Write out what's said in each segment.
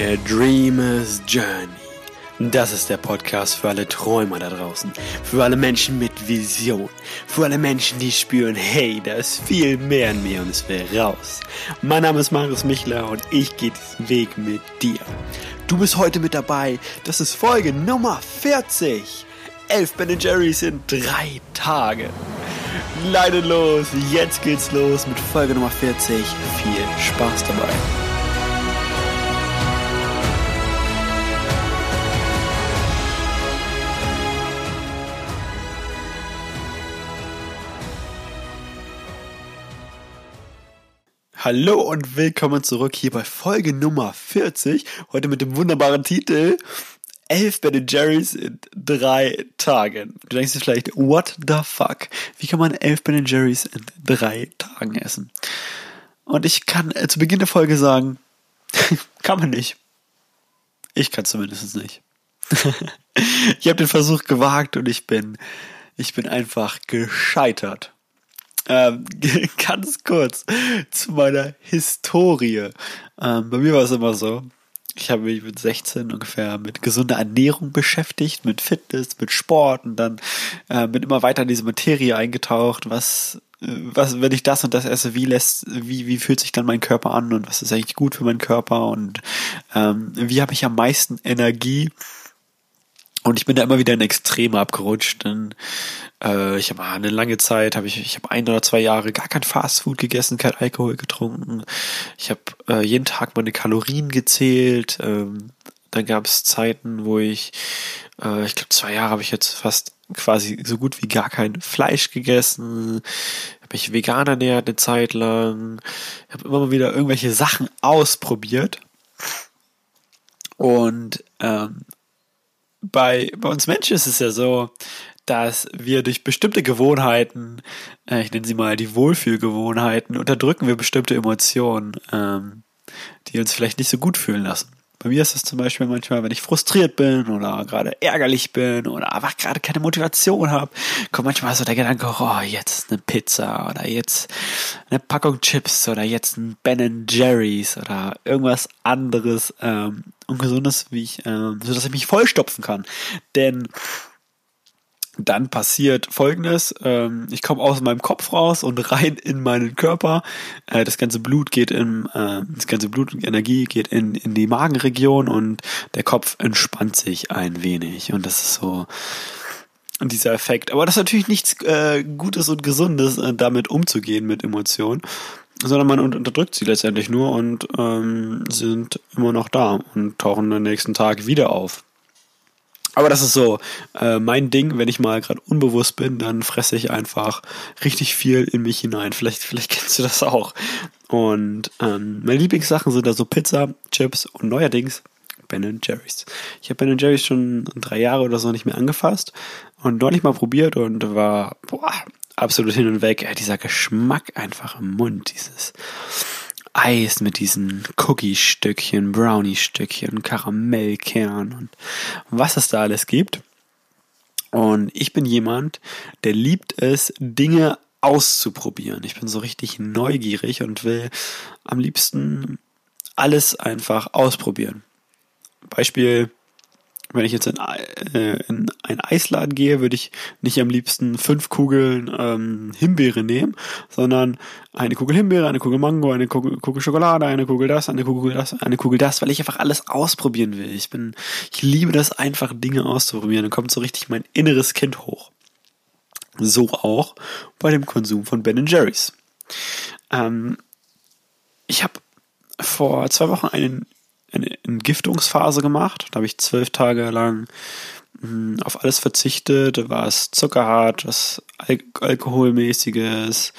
A Dreamer's Journey. Das ist der Podcast für alle Träumer da draußen. Für alle Menschen mit Vision. Für alle Menschen, die spüren, hey, da ist viel mehr in mir und es will raus. Mein Name ist Marius Michler und ich gehe diesen Weg mit dir. Du bist heute mit dabei. Das ist Folge Nummer 40. Elf Ben Jerry's in drei Tagen. Leidet los, jetzt geht's los mit Folge Nummer 40. Viel Spaß dabei. Hallo und willkommen zurück hier bei Folge Nummer 40. Heute mit dem wunderbaren Titel 11 Ben Jerry's in drei Tagen. Du denkst dir vielleicht, what the fuck? Wie kann man 11 Ben Jerry's in drei Tagen essen? Und ich kann äh, zu Beginn der Folge sagen, kann man nicht. Ich kann zumindest nicht. ich habe den Versuch gewagt und ich bin, ich bin einfach gescheitert. Ähm, ganz kurz zu meiner Historie. Ähm, bei mir war es immer so, ich habe mich mit 16 ungefähr mit gesunder Ernährung beschäftigt, mit Fitness, mit Sport und dann äh, bin immer weiter in diese Materie eingetaucht, was äh, was, wenn ich das und das esse, wie lässt, wie, wie fühlt sich dann mein Körper an und was ist eigentlich gut für meinen Körper und ähm, wie habe ich am meisten Energie und ich bin da immer wieder in Extreme abgerutscht. Denn, äh, ich habe eine lange Zeit, habe ich, ich habe ein oder zwei Jahre gar kein Fastfood gegessen, kein Alkohol getrunken. Ich habe äh, jeden Tag meine Kalorien gezählt. Ähm, dann gab es Zeiten, wo ich, äh, ich glaube zwei Jahre habe ich jetzt fast quasi so gut wie gar kein Fleisch gegessen. Habe ich vegan ernährt eine Zeit lang. Ich habe immer mal wieder irgendwelche Sachen ausprobiert. Und ähm, bei, bei uns Menschen ist es ja so, dass wir durch bestimmte Gewohnheiten, äh, ich nenne sie mal die Wohlfühlgewohnheiten, unterdrücken wir bestimmte Emotionen, ähm, die uns vielleicht nicht so gut fühlen lassen. Bei mir ist es zum Beispiel manchmal, wenn ich frustriert bin oder gerade ärgerlich bin oder einfach gerade keine Motivation habe, kommt manchmal so der Gedanke, oh, jetzt eine Pizza oder jetzt eine Packung Chips oder jetzt ein Ben Jerry's oder irgendwas anderes ähm, Ungesundes, wie ich, ähm, so dass ich mich vollstopfen kann. Denn dann passiert folgendes, ähm, ich komme aus meinem Kopf raus und rein in meinen Körper. Äh, das ganze Blut geht in, äh, das ganze Blut und Energie geht in, in die Magenregion und der Kopf entspannt sich ein wenig. Und das ist so dieser Effekt. Aber das ist natürlich nichts äh, Gutes und Gesundes, äh, damit umzugehen mit Emotionen sondern man unterdrückt sie letztendlich nur und ähm, sind immer noch da und tauchen am nächsten Tag wieder auf. Aber das ist so äh, mein Ding, wenn ich mal gerade unbewusst bin, dann fresse ich einfach richtig viel in mich hinein. Vielleicht, vielleicht kennst du das auch. Und ähm, meine Lieblingssachen sind da so Pizza, Chips und neuerdings Ben Jerry's. Ich habe Ben Jerry's schon drei Jahre oder so nicht mehr angefasst und neulich mal probiert und war boah, absolut hin und weg. Ja, dieser Geschmack einfach im Mund, dieses Eis mit diesen Cookie-Stückchen, Brownie-Stückchen, Karamellkern und was es da alles gibt. Und ich bin jemand, der liebt es, Dinge auszuprobieren. Ich bin so richtig neugierig und will am liebsten alles einfach ausprobieren. Beispiel wenn ich jetzt in, äh, in einen Eisladen gehe, würde ich nicht am liebsten fünf Kugeln ähm, Himbeere nehmen, sondern eine Kugel Himbeere, eine Kugel Mango, eine Kugel, Kugel Schokolade, eine Kugel das, eine Kugel das, eine Kugel das, weil ich einfach alles ausprobieren will. Ich bin, ich liebe das einfach, Dinge auszuprobieren. Dann kommt so richtig mein inneres Kind hoch. So auch bei dem Konsum von Ben Jerry's. Ähm, ich habe vor zwei Wochen einen eine Entgiftungsphase gemacht. Da habe ich zwölf Tage lang mh, hm, auf alles verzichtet, was zuckerhart, was Al alkoholmäßiges,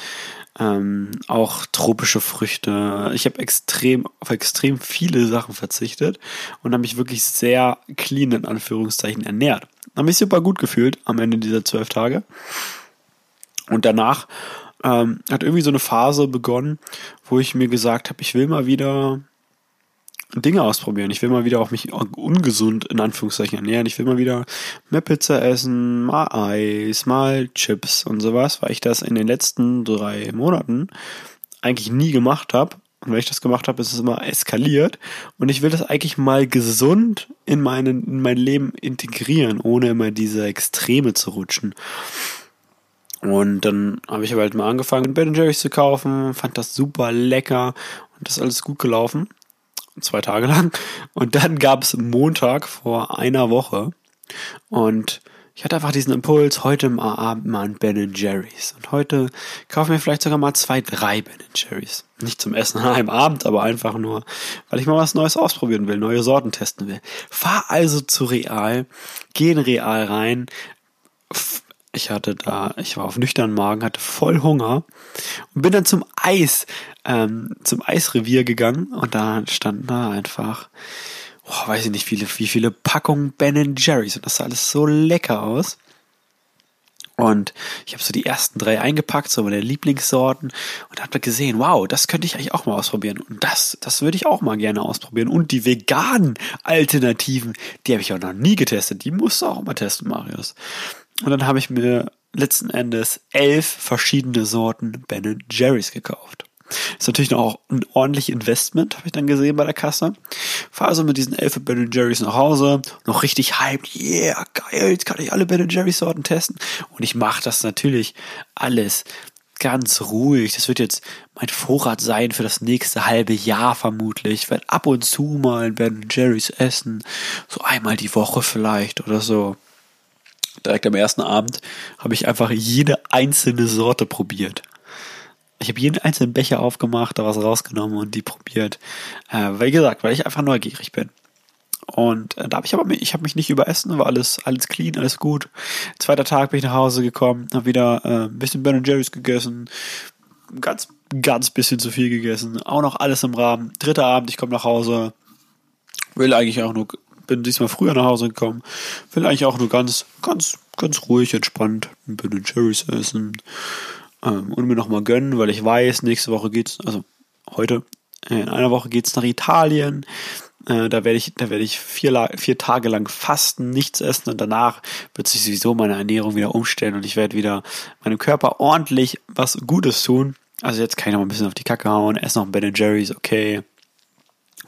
ähm, auch tropische Früchte. Ich habe extrem auf extrem viele Sachen verzichtet und habe mich wirklich sehr clean in Anführungszeichen ernährt. Habe mich super gut gefühlt am Ende dieser zwölf Tage. Und danach ähm, hat irgendwie so eine Phase begonnen, wo ich mir gesagt habe, ich will mal wieder Dinge ausprobieren. Ich will mal wieder auch mich ungesund in Anführungszeichen ernähren. Ich will mal wieder mehr Pizza essen, mal Eis, mal Chips und sowas, weil ich das in den letzten drei Monaten eigentlich nie gemacht habe Und wenn ich das gemacht habe, ist es immer eskaliert. Und ich will das eigentlich mal gesund in, meinen, in mein Leben integrieren, ohne immer diese Extreme zu rutschen. Und dann habe ich aber halt mal angefangen, Ben Jerry's zu kaufen, fand das super lecker und das ist alles gut gelaufen. Zwei Tage lang. Und dann gab es Montag vor einer Woche. Und ich hatte einfach diesen Impuls, heute im Abend mal ein Ben Jerry's. Und heute kaufen wir vielleicht sogar mal zwei, drei Ben Jerry's. Nicht zum Essen an einem Abend, aber einfach nur, weil ich mal was Neues ausprobieren will, neue Sorten testen will. Fahr also zu Real, geh in Real rein, ich hatte da, ich war auf nüchternen Magen, hatte voll Hunger und bin dann zum Eis, ähm, zum Eisrevier gegangen und da standen da einfach, oh, weiß ich nicht, viele, wie viele Packungen Ben Jerry's und das sah alles so lecker aus. Und ich habe so die ersten drei eingepackt, so meine Lieblingssorten und habe gesehen, wow, das könnte ich eigentlich auch mal ausprobieren. Und das, das würde ich auch mal gerne ausprobieren. Und die veganen Alternativen, die habe ich auch noch nie getestet. Die musst du auch mal testen, Marius. Und dann habe ich mir letzten Endes elf verschiedene Sorten Ben Jerry's gekauft. Ist natürlich noch ein ordentliches Investment, habe ich dann gesehen bei der Kasse. Fahre also mit diesen elf Ben Jerry's nach Hause, noch richtig hyped, yeah, geil, jetzt kann ich alle Ben Jerry's Sorten testen. Und ich mache das natürlich alles ganz ruhig. Das wird jetzt mein Vorrat sein für das nächste halbe Jahr vermutlich. Ich werde ab und zu mal ein Ben Jerry's essen, so einmal die Woche vielleicht oder so direkt am ersten Abend habe ich einfach jede einzelne Sorte probiert. Ich habe jeden einzelnen Becher aufgemacht, da was rausgenommen und die probiert. Äh, wie gesagt, weil ich einfach neugierig bin. Und äh, da habe ich aber ich habe mich nicht überessen, war alles alles clean, alles gut. Zweiter Tag bin ich nach Hause gekommen, habe wieder äh, ein bisschen Ben Jerry's gegessen, ganz ganz bisschen zu viel gegessen, auch noch alles im Rahmen. Dritter Abend, ich komme nach Hause, will eigentlich auch nur bin diesmal früher nach Hause gekommen. Will eigentlich auch nur ganz, ganz, ganz ruhig, entspannt ein Ben Cherries essen ähm, und mir nochmal gönnen, weil ich weiß, nächste Woche geht's, also heute, äh, in einer Woche geht's nach Italien. Äh, da werde ich, da werde ich vier, vier Tage lang fasten, nichts essen und danach wird sich sowieso meine Ernährung wieder umstellen und ich werde wieder meinem Körper ordentlich was Gutes tun. Also jetzt kann ich noch ein bisschen auf die Kacke hauen, esse noch ein Ben Jerry's, okay.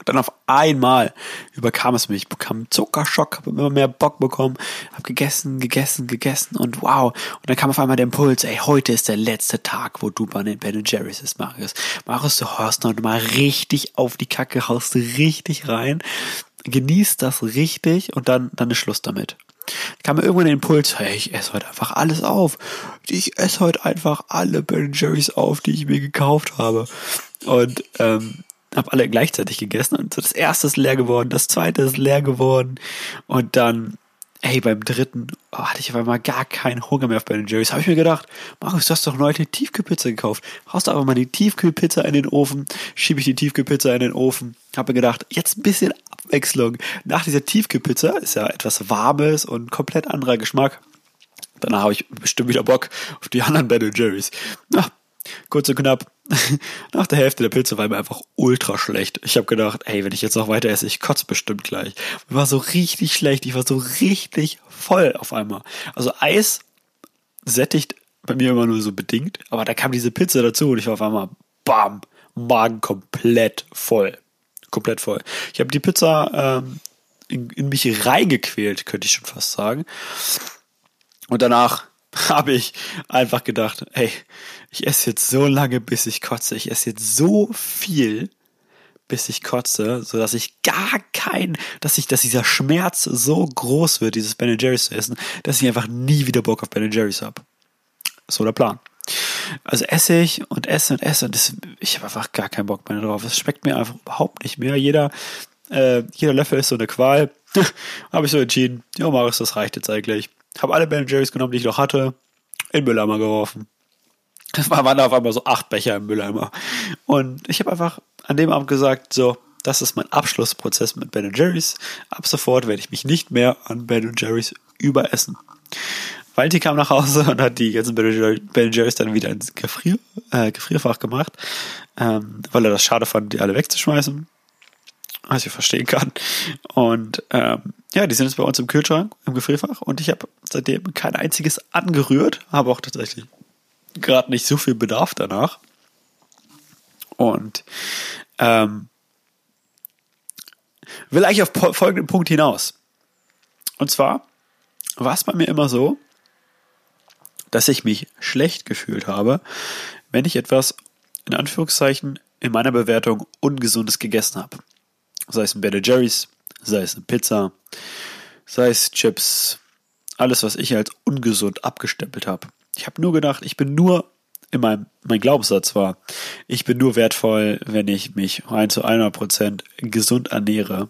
Dann auf einmal überkam es mich. Ich bekam Zuckerschock, habe immer mehr Bock bekommen, habe gegessen, gegessen, gegessen und wow. Und dann kam auf einmal der Impuls, ey, heute ist der letzte Tag, wo du bei den Ben Jerry's ist, Marius. Marius, du hörst noch mal richtig auf die Kacke, haust richtig rein, genießt das richtig und dann, dann ist Schluss damit. kam mir irgendwann der Impuls, hey, ich esse heute einfach alles auf. Ich esse heute einfach alle Ben Jerry's auf, die ich mir gekauft habe. Und ähm, habe alle gleichzeitig gegessen und das erste ist leer geworden, das zweite ist leer geworden und dann, hey, beim dritten oh, hatte ich auf einmal gar keinen Hunger mehr auf Ben Jerry's. Habe ich mir gedacht, Markus, du hast doch neulich eine Tiefkühlpizza gekauft. Haust einfach mal die Tiefkühlpizza in den Ofen, schiebe ich die Tiefkühlpizza in den Ofen. Habe mir gedacht, jetzt ein bisschen Abwechslung. Nach dieser Tiefkühlpizza ist ja etwas Warmes und komplett anderer Geschmack. Danach habe ich bestimmt wieder Bock auf die anderen Ben Jerry's. Na, kurz und knapp, nach der Hälfte der Pizza war mir einfach ultra schlecht. Ich habe gedacht, ey, wenn ich jetzt noch weiter esse, ich kotze bestimmt gleich. Mir war so richtig schlecht, ich war so richtig voll auf einmal. Also Eis sättigt bei mir immer nur so bedingt, aber da kam diese Pizza dazu und ich war auf einmal, bam, Magen komplett voll. Komplett voll. Ich habe die Pizza ähm, in, in mich reingequält, könnte ich schon fast sagen. Und danach habe ich einfach gedacht, ey, ich esse jetzt so lange, bis ich kotze. Ich esse jetzt so viel, bis ich kotze, so dass ich gar kein, dass ich, dass dieser Schmerz so groß wird, dieses Ben Jerry's zu essen, dass ich einfach nie wieder Bock auf Ben Jerry's habe. So der Plan. Also esse ich und esse und esse und das, ich habe einfach gar keinen Bock mehr drauf. Es schmeckt mir einfach überhaupt nicht mehr. Jeder, äh, jeder Löffel ist so eine Qual. habe ich so entschieden. Ja, Marius, das reicht jetzt eigentlich. Habe alle Ben Jerry's genommen, die ich noch hatte, in den Mülleimer geworfen. Es waren auf einmal so acht Becher im Mülleimer. Und ich habe einfach an dem Abend gesagt, so, das ist mein Abschlussprozess mit Ben Jerry's. Ab sofort werde ich mich nicht mehr an Ben Jerry's überessen. Walti kam nach Hause und hat die ganzen Ben Jerry's dann wieder ins Gefrier, äh, Gefrierfach gemacht, ähm, weil er das schade fand, die alle wegzuschmeißen. Was ich verstehen kann. Und ähm, ja, die sind jetzt bei uns im Kühlschrank, im Gefrierfach und ich habe seitdem kein einziges angerührt, habe auch tatsächlich gerade nicht so viel Bedarf danach. Und Ähm, will eigentlich auf folgenden Punkt hinaus. Und zwar war es bei mir immer so, dass ich mich schlecht gefühlt habe, wenn ich etwas in Anführungszeichen in meiner Bewertung ungesundes gegessen habe. Sei es ein Ben Jerry's, sei es eine Pizza, sei es Chips, alles, was ich als ungesund abgestempelt habe. Ich habe nur gedacht, ich bin nur in meinem, mein Glaubenssatz war, ich bin nur wertvoll, wenn ich mich rein zu 100% gesund ernähre.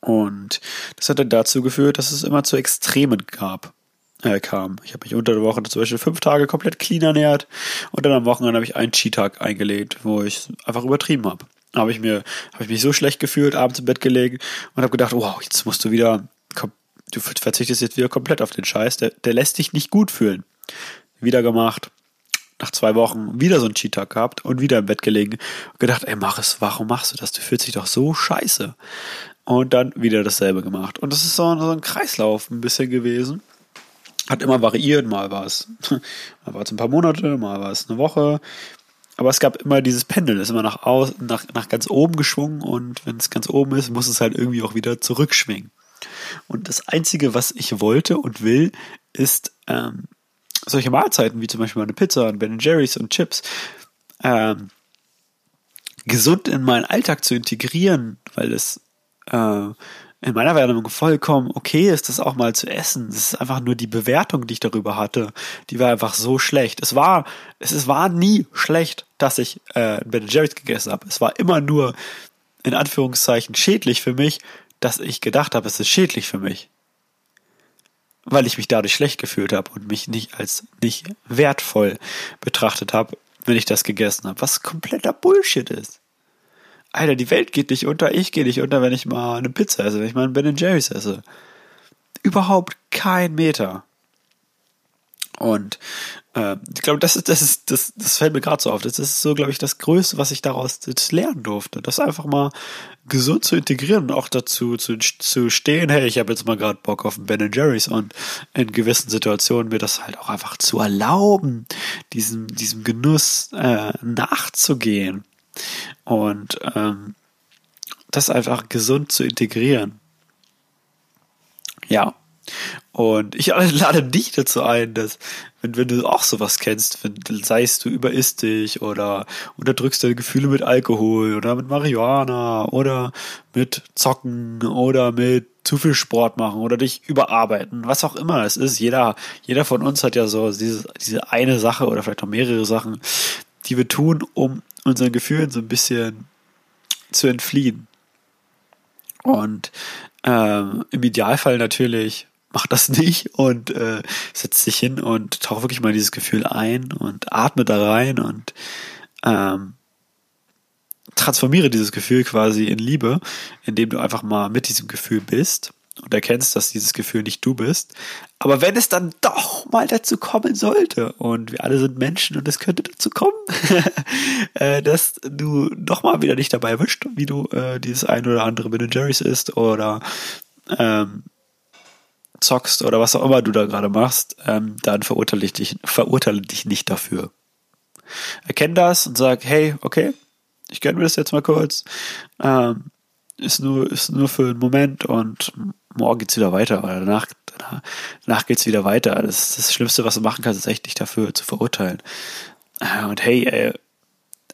Und das hat dann dazu geführt, dass es immer zu Extremen gab, äh, kam. Ich habe mich unter der Woche zum Beispiel fünf Tage komplett clean ernährt und dann am Wochenende habe ich einen Cheat-Tag eingelegt, wo ich einfach übertrieben habe. Habe ich mir, habe ich mich so schlecht gefühlt, abends im Bett gelegen und habe gedacht, wow, jetzt musst du wieder, du verzichtest jetzt wieder komplett auf den Scheiß, der, der lässt dich nicht gut fühlen. Wieder gemacht, nach zwei Wochen wieder so einen Cheat-Tag gehabt und wieder im Bett gelegen und gedacht, ey, mach es, warum machst du das? Du fühlst dich doch so scheiße. Und dann wieder dasselbe gemacht. Und das ist so, so ein Kreislauf ein bisschen gewesen. Hat immer variiert, mal war es, mal war es ein paar Monate, mal war es eine Woche. Aber es gab immer dieses Pendel, ist immer nach, aus, nach, nach ganz oben geschwungen und wenn es ganz oben ist, muss es halt irgendwie auch wieder zurückschwingen. Und das Einzige, was ich wollte und will, ist ähm, solche Mahlzeiten wie zum Beispiel eine Pizza und Ben Jerry's und Chips ähm, gesund in meinen Alltag zu integrieren, weil es äh, in meiner Wahrnehmung vollkommen okay ist, das auch mal zu essen. Es ist einfach nur die Bewertung, die ich darüber hatte, die war einfach so schlecht. Es war, es ist, war nie schlecht, dass ich äh, Ben Jerry's gegessen habe. Es war immer nur in Anführungszeichen schädlich für mich, dass ich gedacht habe, es ist schädlich für mich. Weil ich mich dadurch schlecht gefühlt habe und mich nicht als nicht wertvoll betrachtet habe, wenn ich das gegessen habe. Was kompletter Bullshit ist. Alter, die Welt geht nicht unter, ich gehe nicht unter, wenn ich mal eine Pizza esse, wenn ich mal einen Ben Jerry's esse. Überhaupt kein Meter. Und äh, ich glaube, das ist, das ist, das, das fällt mir gerade so auf. Das ist so, glaube ich, das Größte, was ich daraus lernen durfte. Das einfach mal gesund zu integrieren und auch dazu zu, zu stehen, hey, ich habe jetzt mal gerade Bock auf einen Ben Jerry's und in gewissen Situationen mir das halt auch einfach zu erlauben, diesem, diesem Genuss äh, nachzugehen. Und ähm, das einfach gesund zu integrieren. Ja. Und ich lade dich dazu ein, dass, wenn, wenn du auch sowas kennst, wenn, sei es du überisst dich oder unterdrückst deine Gefühle mit Alkohol oder mit Marihuana oder mit Zocken oder mit zu viel Sport machen oder dich überarbeiten, was auch immer es ist. Jeder, jeder von uns hat ja so diese, diese eine Sache oder vielleicht auch mehrere Sachen, die wir tun, um unseren Gefühlen so ein bisschen zu entfliehen. Und ähm, im Idealfall natürlich mach das nicht und äh, setz dich hin und tauch wirklich mal dieses Gefühl ein und atme da rein und ähm, transformiere dieses Gefühl quasi in Liebe, indem du einfach mal mit diesem Gefühl bist und erkennst, dass dieses Gefühl nicht du bist. Aber wenn es dann doch mal dazu kommen sollte, und wir alle sind Menschen und es könnte dazu kommen, äh, dass du doch mal wieder nicht dabei erwischt, wie du äh, dieses ein oder andere Ben Jerry's isst oder ähm, zockst oder was auch immer du da gerade machst, ähm, dann verurteile ich dich, verurteile dich nicht dafür. Erkenn das und sag, hey, okay, ich gönne mir das jetzt mal kurz. Ähm, ist nur, ist nur für einen Moment und morgen geht's wieder weiter oder danach, danach, danach geht's wieder weiter. Das, das Schlimmste, was du machen kannst, ist echt dich dafür zu verurteilen. Äh, und hey, ey, äh,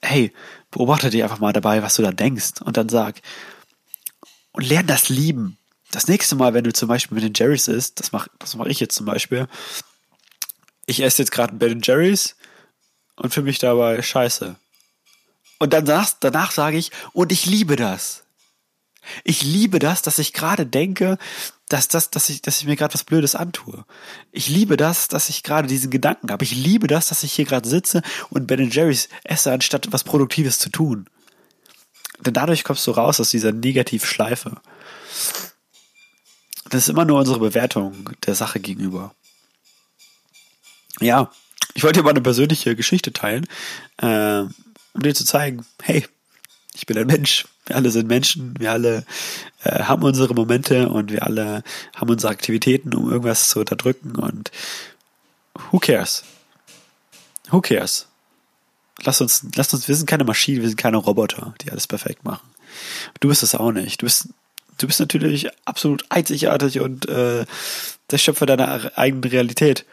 hey, beobachte dich einfach mal dabei, was du da denkst und dann sag, und lern das lieben. Das nächste Mal, wenn du zum Beispiel mit den Jerry's isst, das mache das mach ich jetzt zum Beispiel, ich esse jetzt gerade Ben Jerry's und für mich dabei scheiße. Und dann danach, danach sage ich, und ich liebe das. Ich liebe das, dass ich gerade denke, dass, das, dass, ich, dass ich mir gerade was Blödes antue. Ich liebe das, dass ich gerade diesen Gedanken habe. Ich liebe das, dass ich hier gerade sitze und Ben Jerry's esse, anstatt was Produktives zu tun. Denn dadurch kommst du raus aus dieser Negativschleife. Das ist immer nur unsere Bewertung der Sache gegenüber. Ja, ich wollte dir mal eine persönliche Geschichte teilen, äh, um dir zu zeigen, hey, ich bin ein Mensch. Wir alle sind Menschen. Wir alle äh, haben unsere Momente und wir alle haben unsere Aktivitäten, um irgendwas zu unterdrücken. Und who cares? Who cares? Lass uns, lass uns, wir sind keine Maschinen, wir sind keine Roboter, die alles perfekt machen. Du bist es auch nicht. Du bist, du bist natürlich absolut einzigartig und äh, der Schöpfer deiner eigenen Realität.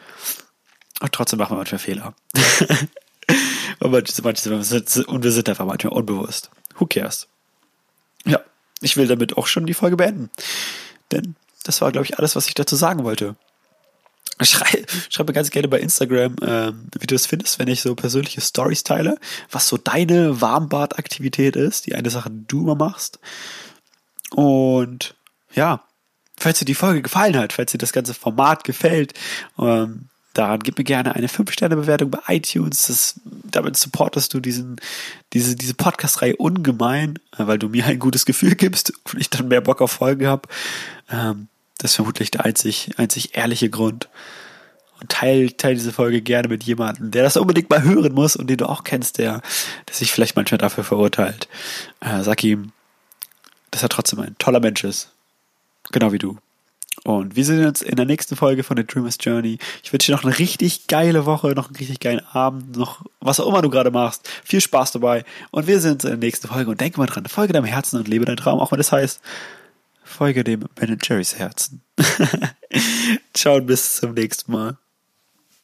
Und trotzdem machen wir manchmal Fehler. und, manche, manche, und wir sind einfach manchmal unbewusst. Who cares? Ja, ich will damit auch schon die Folge beenden. Denn das war, glaube ich, alles, was ich dazu sagen wollte. Schrei, schreib mir ganz gerne bei Instagram, ähm, wie du es findest, wenn ich so persönliche Stories teile, was so deine Warmbadaktivität ist, die eine Sache, die du immer machst. Und ja, falls dir die Folge gefallen hat, falls dir das ganze Format gefällt, ähm, daran gib mir gerne eine 5-Sterne-Bewertung bei iTunes. Das, damit supportest du diesen, diese, diese Podcast-Reihe ungemein, äh, weil du mir ein gutes Gefühl gibst und ich dann mehr Bock auf Folgen habe. Ähm, das ist vermutlich der einzig, einzig ehrliche Grund. Und teil, teil diese Folge gerne mit jemandem, der das unbedingt mal hören muss und den du auch kennst, der, der sich vielleicht manchmal dafür verurteilt. Äh, sag ihm, dass er trotzdem ein toller Mensch ist. Genau wie du. Und wir sehen uns in der nächsten Folge von The Dreamer's Journey. Ich wünsche dir noch eine richtig geile Woche, noch einen richtig geilen Abend, noch was auch immer du gerade machst. Viel Spaß dabei. Und wir sehen uns in der nächsten Folge. Und denk mal dran, folge deinem Herzen und lebe deinen Traum, auch wenn das heißt, folge dem Ben Jerry's Herzen. Ciao und bis zum nächsten Mal.